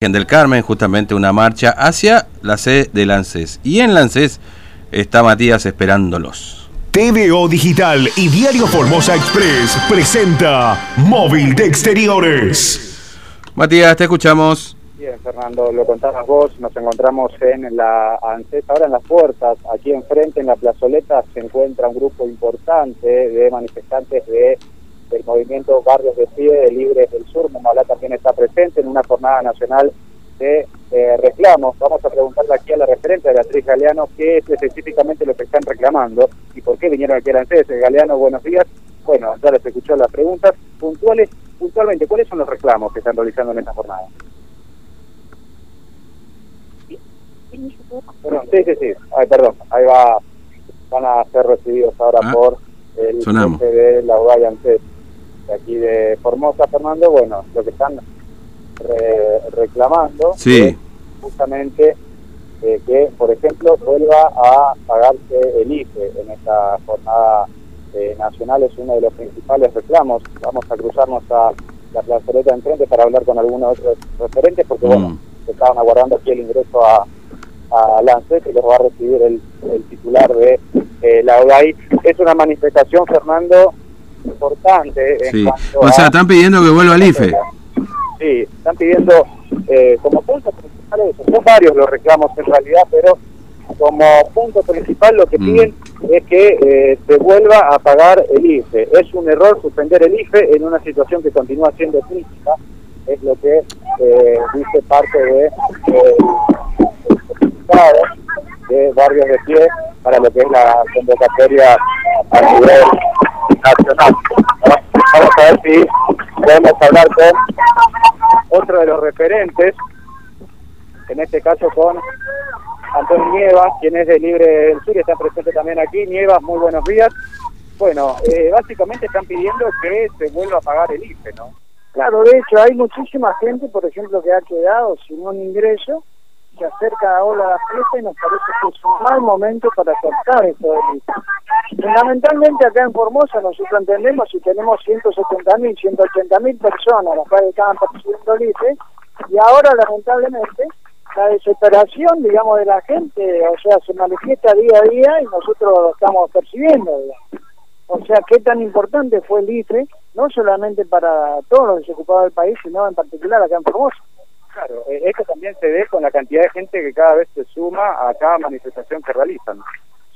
del Carmen, justamente una marcha hacia la sede de Lancés. Y en Lancés está Matías esperándolos. TVO Digital y Diario Formosa Express presenta Móvil de Exteriores. Matías, te escuchamos. Bien, Fernando, lo contabas vos, nos encontramos en la ANSES, ahora en las puertas, aquí enfrente en la plazoleta se encuentra un grupo importante de manifestantes de del movimiento Barrios de Pie de Libres del Sur. Momalá también está presente en una jornada nacional de eh, reclamos. Vamos a preguntarle aquí a la referente, Beatriz Galeano, qué es específicamente lo que están reclamando y por qué vinieron aquí a la ANSES. Galeano, buenos días. Bueno, ya les escuchó las preguntas. Puntuales, puntualmente, ¿cuáles son los reclamos que están realizando en esta jornada? Perdón, sí, sí, sí. Ay, perdón, ahí va, van a ser recibidos ahora Ah, por el sonamos. jefe de la UAI ANSES de aquí de Formosa, Fernando. Bueno, lo que están re- reclamando Sí. es justamente eh, que, por ejemplo, vuelva a pagarse el IFE en esta jornada eh, nacional. Es uno de los principales reclamos. Vamos a cruzarnos a la plazoleta enfrente para hablar con algunos otros referentes, porque, bueno, Mm. se estaban aguardando aquí el ingreso a, a Lance, que los va a recibir el, el titular de eh, la UDAI. Es una manifestación, Fernando, importante. en Sí. cuanto O sea, a- están pidiendo que vuelva al IFE. Sí, están pidiendo eh, como punto principal, eso. son varios los reclamos en realidad, pero como punto principal lo que Mm. piden es que eh, se vuelva a pagar el IFE. Es un error suspender el IFE en una situación que continúa siendo crítica, es lo que eh, dice parte de eh, de barrios de pie para lo que es la convocatoria a nivel nacional. Vamos a ver si podemos hablar con otro de los referentes, en este caso con Antonio Nievas, quien es de Libre del Sur y está presente también aquí. Nievas, muy buenos días. Bueno, eh, básicamente están pidiendo que se vuelva a pagar el IFE, ¿no? Claro, de hecho, hay muchísima gente, por ejemplo, que ha quedado sin un ingreso, se acerca ahora a la fiesta y nos parece que es un mal momento para cortar esto IFE. Fundamentalmente acá en Formosa nosotros entendemos si tenemos 170 mil, 180 mil personas las cuales estaban percibiendo el IFE y ahora lamentablemente la desesperación, digamos, de la gente, o sea, se manifiesta día a día y nosotros lo estamos percibiendo. O sea, qué tan importante fue el IFE, no solamente para todos los desocupados del país, sino en particular acá en Formosa. Claro, eh, esto también se ve con la cantidad de gente que cada vez se suma a cada manifestación que realizan.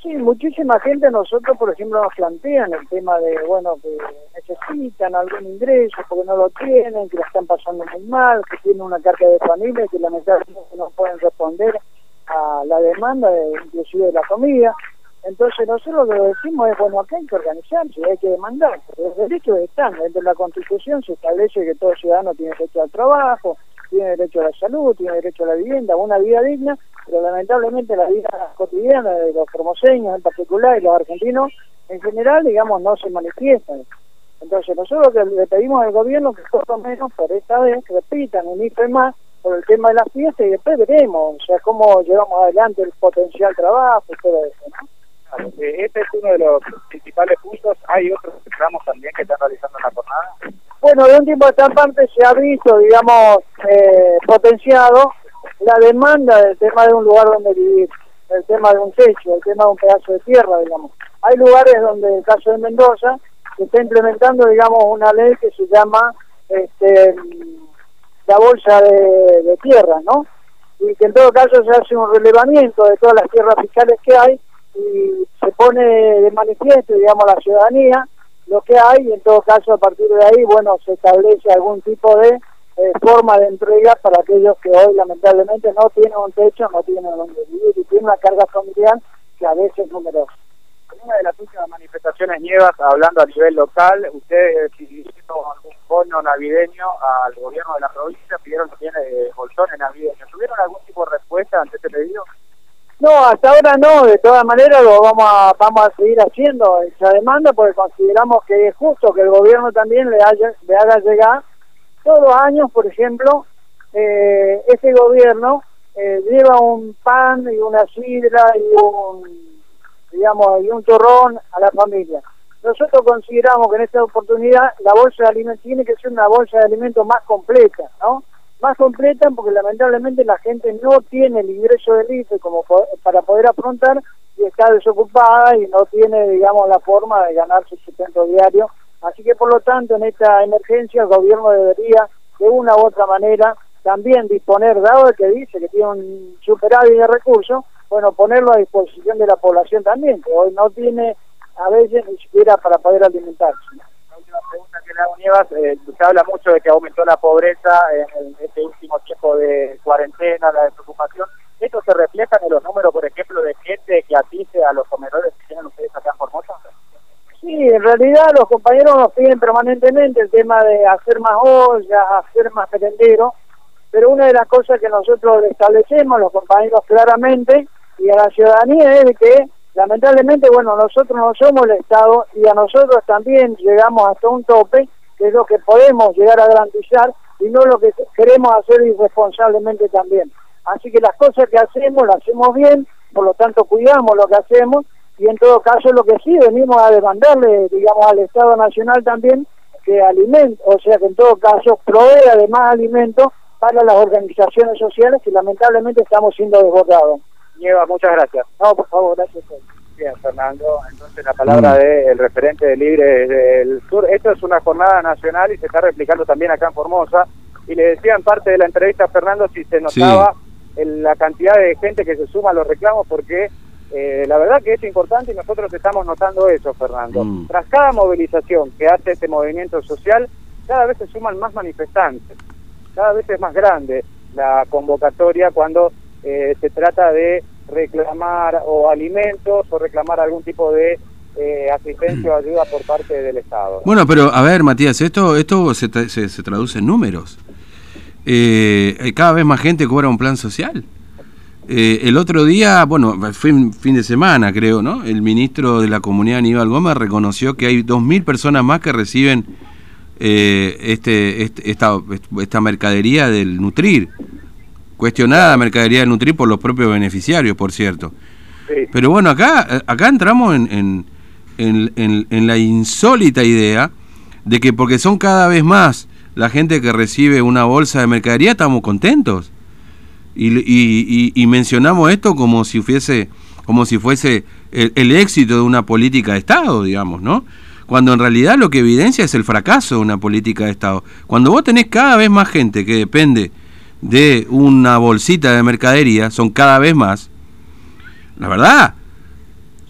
Sí, muchísima gente, nosotros, por ejemplo, nos plantean el tema de, bueno, que necesitan algún ingreso porque no lo tienen, que la están pasando muy mal, que tienen una carga de familia que lamentablemente no pueden responder a la demanda, de, inclusive de la comida. Entonces nosotros lo que decimos es, bueno, acá hay que organizarse, hay que demandar, los derechos están, dentro de la Constitución se establece que todo ciudadano tiene derecho al trabajo, tiene derecho a la salud, tiene derecho a la vivienda, a una vida digna, pero lamentablemente la vida cotidiana de los formoseños en particular y los argentinos en general, digamos, no se manifiestan. Entonces nosotros le pedimos al gobierno que por lo menos por esta vez repitan un IFE más por el tema de las fiestas y después veremos, o sea, cómo llevamos adelante el potencial trabajo y todo eso, eh, este es uno de los principales puntos. Hay otros reclamos también que están realizando la jornada. Bueno, de un tiempo a esta parte se ha visto, digamos, eh, potenciado la demanda del tema de un lugar donde vivir, el tema de un techo, el tema de un pedazo de tierra, digamos. Hay lugares donde, en el caso de Mendoza, se está implementando, digamos, una ley que se llama este, la bolsa de, tierra, ¿no? Y que en todo caso se hace un relevamiento de todas las tierras fiscales que hay y se pone de manifiesto, digamos, la ciudadanía lo que hay y en todo caso a partir de ahí, bueno, se establece algún tipo de eh, forma de entrega para aquellos que hoy lamentablemente no tienen un techo, no tienen donde vivir y tienen una carga familiar que a veces es numerosa. En una de las últimas manifestaciones Nievas, hablando a nivel local, ustedes pidieron algún bono navideño al gobierno de la provincia, pidieron también eh, bolsones navideños. ¿Tuvieron algún tipo de respuesta ante este pedido? No, hasta ahora no, de todas maneras lo vamos a, vamos a seguir haciendo esa demanda porque consideramos que es justo que el gobierno también le, haya, le haga llegar todos los años, por ejemplo, eh, este gobierno eh, lleva un pan y una sidra y un, digamos, y un torrón a la familia. Nosotros consideramos que en esta oportunidad la bolsa de alimentos tiene que ser una bolsa de alimentos más completa, ¿no? Más completa porque lamentablemente la gente no tiene el ingreso del IFE como para poder afrontar y está desocupada y no tiene, digamos, la forma de ganar su sustento diario. Así que, por lo tanto, en esta emergencia el gobierno debería, de una u otra manera, también disponer, dado que dice que tiene un superávit de recursos, bueno, ponerlo a disposición de la población también, que hoy no tiene a veces ni siquiera para poder alimentarse. La última pregunta que le hago, Nievas, eh, se habla mucho de que aumentó la pobreza en, este último tiempo de cuarentena, la despreocupación. ¿Esto se refleja en los números, por ejemplo, de gente que asiste a los comedores que tienen ustedes acá en Formosa? Sí, en realidad los compañeros nos piden permanentemente el tema de hacer más ollas, hacer más merenderos, pero una de las cosas que nosotros establecemos, los compañeros claramente, y a la ciudadanía es que lamentablemente, bueno, nosotros no somos el Estado y a nosotros también llegamos hasta un tope, que es lo que podemos llegar a garantizar y no lo que queremos hacer irresponsablemente también. Así que las cosas que hacemos las hacemos bien, por lo tanto cuidamos lo que hacemos y en todo caso lo que sí venimos a demandarle, digamos, al Estado Nacional también que alimente, o sea que en todo caso provea de más alimentos para las organizaciones sociales que lamentablemente estamos siendo desbordados. Nieva, muchas gracias. No, por favor, gracias. Bien, Fernando. Entonces, la palabra mm. del referente de Libre del Sur. Esto es una jornada nacional y se está replicando también acá en Formosa. Y le decía en parte de la entrevista a Fernando si se notaba la cantidad de gente que se suma a los reclamos, porque eh, la verdad que es importante y nosotros estamos notando eso, Fernando. Mm. Tras cada movilización que hace este movimiento social, cada vez se suman más manifestantes. Cada vez es más grande la convocatoria cuando eh, se trata de reclamar o alimentos o reclamar algún tipo de eh, asistencia o ayuda por parte del Estado. Bueno, pero a ver, Matías, esto esto se, se, traduce en números. Eh, cada vez más gente cobra un plan social. el otro día, bueno, fue fin de semana, creo, ¿no? El ministro de la comunidad, Aníbal Gómez, reconoció que hay 2.000 personas más que reciben este, este, esta, esta mercadería del Nutrir cuestionada mercadería de Nutri por los propios beneficiarios, por cierto. Pero bueno, acá, acá entramos en, en, la insólita idea de que porque son cada vez más la gente que recibe una bolsa de mercadería, estamos contentos. Y, mencionamos esto como si fuese, como si fuese el, el, éxito de una política de Estado, digamos, ¿no? Cuando en realidad lo que evidencia es el fracaso de una política de Estado. Cuando vos tenés cada vez más gente que depende de una bolsita de mercadería son cada vez más. La verdad,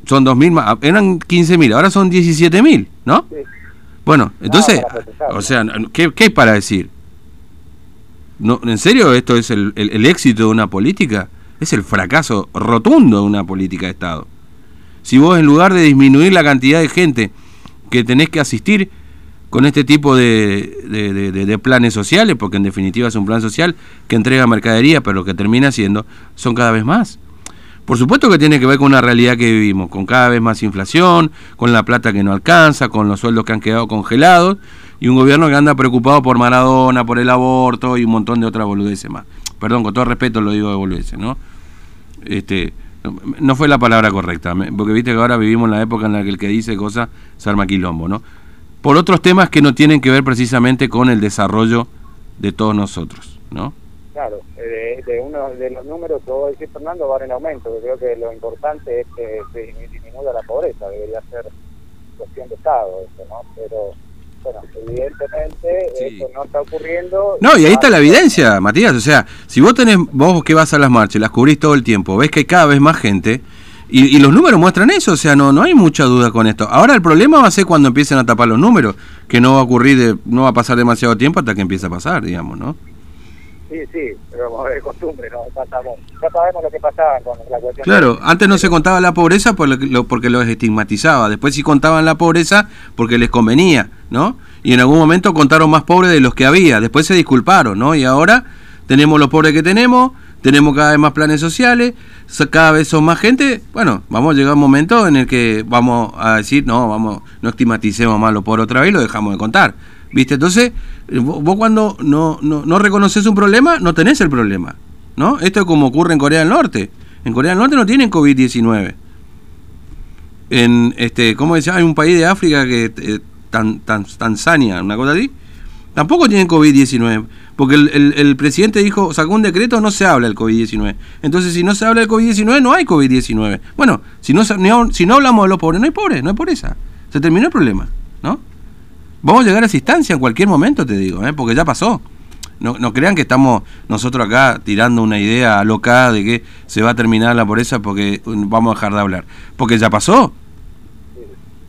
son 2.000 más, eran 15.000, ahora son 17.000, ¿no? Bueno, entonces, o sea, ¿qué, ¿qué, hay para decir? No, ¿En serio esto es el, el, éxito de una política? Es el fracaso rotundo de una política de Estado. Si vos en lugar de disminuir la cantidad de gente que tenés que asistir, con este tipo de, planes sociales, porque en definitiva es un plan social que entrega mercadería, pero lo que termina siendo son cada vez más. Por supuesto que tiene que ver con una realidad que vivimos, con cada vez más inflación, con la plata que no alcanza, con los sueldos que han quedado congelados y un gobierno que anda preocupado por Maradona, por el aborto y un montón de otras boludeces más. Perdón, con todo respeto lo digo de boludeces, ¿no? Este, no fue la palabra correcta, porque viste que ahora vivimos en la época en la que el que dice cosas se arma quilombo, ¿no? Por otros temas que no tienen que ver precisamente con el desarrollo de todos nosotros, ¿no? Claro, de, uno de los números que vos decís, Fernando, van en aumento. Yo creo que lo importante es que se disminuya la pobreza, debería ser cuestión de Estado eso, ¿no? Pero, bueno, evidentemente eso no está ocurriendo. No, y ahí está la evidencia, Matías. O sea, si vos tenés, vos que vas a las marchas, las cubrís todo el tiempo, ves que hay cada vez más gente y, los números muestran eso, o sea, no, no hay mucha duda con esto. Ahora el problema va a ser cuando empiecen a tapar los números, que no va a ocurrir, de, no va a pasar demasiado tiempo hasta que empiece a pasar, digamos, ¿no? Sí, sí, pero como de costumbre, ¿no? Pasamos, ya sabemos lo que pasaba con la cuestión. Claro, antes no se contaba la pobreza por lo, porque los estigmatizaba, después sí contaban la pobreza porque les convenía, ¿no? Y en algún momento contaron más pobres de los que había, después se disculparon, ¿no? Y ahora tenemos los pobres que tenemos, tenemos cada vez más planes sociales, cada vez son más gente, bueno, vamos a llegar a un momento en el que vamos a decir, no, vamos, no estigmaticemos más lo por otra vez y lo dejamos de contar. ¿Viste? Entonces, eh, vos cuando no, no, no reconoces un problema, no tenés el problema. ¿No? Esto es como ocurre en Corea del Norte. En Corea del Norte no tienen COVID-19. En este, ¿cómo decía? Hay un país de África que eh, tan, tan, Tanzania, una cosa así, Tampoco tienen COVID-19, porque el, el, presidente dijo, sacó un decreto, no se habla del COVID-19. Entonces, si no se habla del COVID-19, no hay COVID-19. Bueno, si no, si no hablamos de los pobres, no hay pobres, no hay pobreza. Se terminó el problema, ¿no? Vamos a llegar a esa instancia en cualquier momento, te digo, ¿eh? porque ya pasó. No, no crean que estamos nosotros acá tirando una idea alocada de que se va a terminar la pobreza porque vamos a dejar de hablar. Porque ya pasó.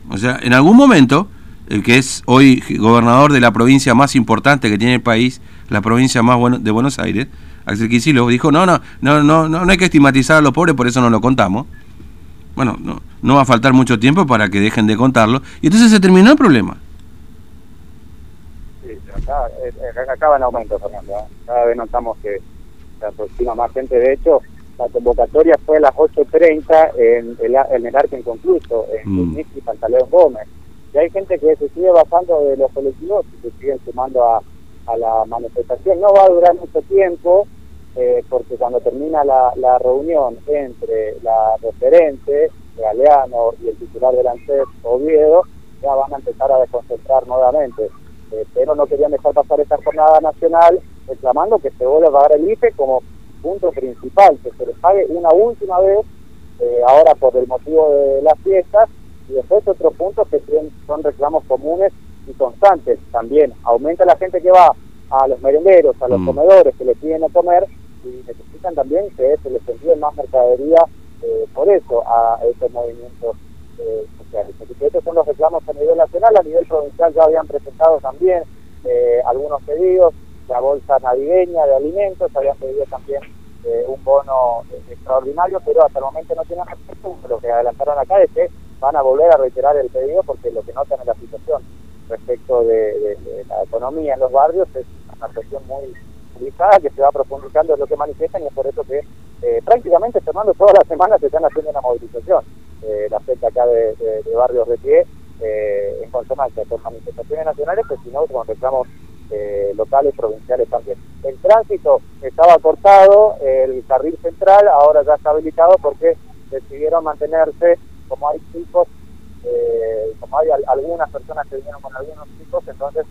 O sea, en algún momento el que es hoy gobernador de la provincia más importante que tiene el país, la provincia más bueno, de Buenos Aires, Axel Kicillof, dijo, no, no, no, no, no, no hay que estigmatizar a los pobres, por eso no lo contamos. Bueno, no, no va a faltar mucho tiempo para que dejen de contarlo. Y entonces se terminó el problema. Sí, acá, eh, en aumento, Fernando. ¿eh? Cada vez notamos que se aproxima más gente. De hecho, la convocatoria fue a las 8.30 en el, en el Arco Inconcluso, en mm. y Pantaleón Gómez y hay gente que se sigue bajando de los colectivos y se siguen sumando a, la manifestación. No va a durar mucho tiempo, eh, porque cuando termina la, reunión entre la referente, Galeano, y el titular del ANSES, Oviedo, ya van a empezar a desconcentrar nuevamente. Eh, pero no querían dejar pasar esta jornada nacional reclamando que se vuelva a pagar el IFE como punto principal, que se les pague una última vez, eh, ahora por el motivo de las fiestas, y después otros puntos que son reclamos comunes y constantes también. Aumenta la gente que va a los merenderos, a los mm. comedores que les piden a comer y necesitan también que se les envíe más mercadería eh, por eso a estos movimientos eh, sociales. estos son los reclamos a nivel nacional, a nivel provincial ya habían presentado también eh, algunos pedidos, la bolsa navideña de alimentos, habían pedido también un bono extraordinario, pero hasta el momento no tienen respuesta. Lo que adelantaron acá es que van a volver a reiterar el pedido porque lo que notan en la situación respecto de, la economía en los barrios es una cuestión muy complicada que se va profundizando en lo que manifiestan y es por eso que eh, prácticamente Fernando todas las semanas se están haciendo una movilización eh, la fecha acá de, barrios de pie eh, en consonancia con manifestaciones nacionales pues sino con reclamos eh, locales provinciales también. El tránsito estaba cortado el carril central ahora ya está habilitado porque decidieron mantenerse como hay chicos, eh, como hay algunas personas que vinieron con algunos chicos, entonces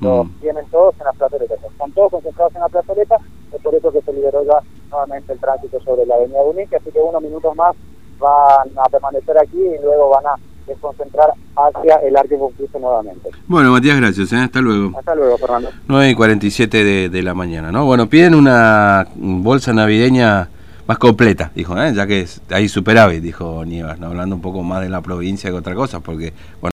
los mm. tienen todos en las plazoleta. Están todos concentrados en la plazoleta, es por eso que se liberó ya nuevamente el tránsito sobre la avenida Unique, así que unos minutos más van a permanecer aquí y luego van a desconcentrar hacia el arco concluso nuevamente. Bueno, Matías, gracias. ¿eh? Hasta luego. Hasta luego, Fernando. 9 y 47 de, de la mañana, ¿no? Bueno, piden una bolsa navideña más completa, dijo, ¿eh? ya que hay superávit, dijo Nievas, ¿no? hablando un poco más de la provincia que otra cosa, porque, bueno,